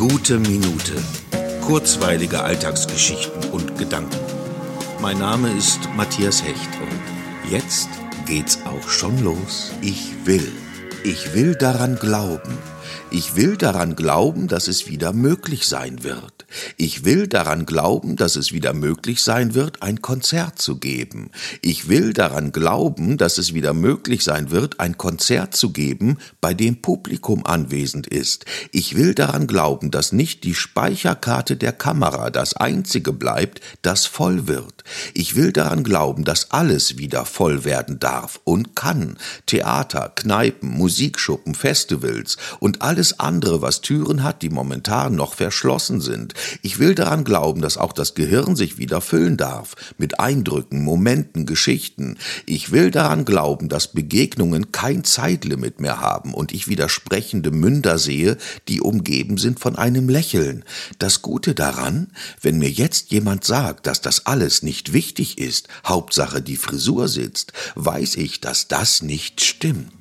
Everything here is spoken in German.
Gute Minute. Kurzweilige Alltagsgeschichten und Gedanken. Mein Name ist Matthias Hecht und jetzt geht's auch schon los. Ich will. Ich will daran glauben. Ich will daran glauben, dass es wieder möglich sein wird. Ich will daran glauben, dass es wieder möglich sein wird, ein Konzert zu geben. Ich will daran glauben, dass es wieder möglich sein wird, ein Konzert zu geben, bei dem Publikum anwesend ist. Ich will daran glauben, dass nicht die Speicherkarte der Kamera das einzige bleibt, das voll wird. Ich will daran glauben, dass alles wieder voll werden darf und kann. Theater, Kneipen, Musikschuppen, Festivals und alles andere, was Türen hat, die momentan noch verschlossen sind. Ich will daran glauben, dass auch das Gehirn sich wieder füllen darf mit Eindrücken, Momenten, Geschichten. Ich will daran glauben, dass Begegnungen kein Zeitlimit mehr haben und ich wieder sprechende Münder sehe, die umgeben sind von einem Lächeln. Das Gute daran, wenn mir jetzt jemand sagt, dass das alles nicht wichtig ist, Hauptsache die Frisur sitzt, weiß ich, dass das nicht stimmt.